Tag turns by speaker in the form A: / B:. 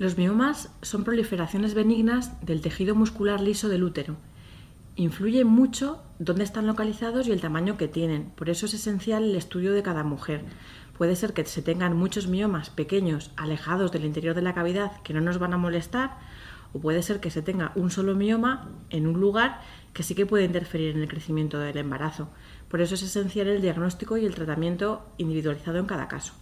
A: Los miomas son proliferaciones benignas del tejido muscular liso del útero. Influye mucho dónde están localizados y el tamaño que tienen. Por eso es esencial el estudio de cada mujer. Puede ser que se tengan muchos miomas pequeños, alejados del interior de la cavidad, que no nos van a molestar, o puede ser que se tenga un solo mioma en un lugar que sí que puede interferir en el crecimiento del embarazo. Por eso es esencial el diagnóstico y el tratamiento individualizado en cada caso.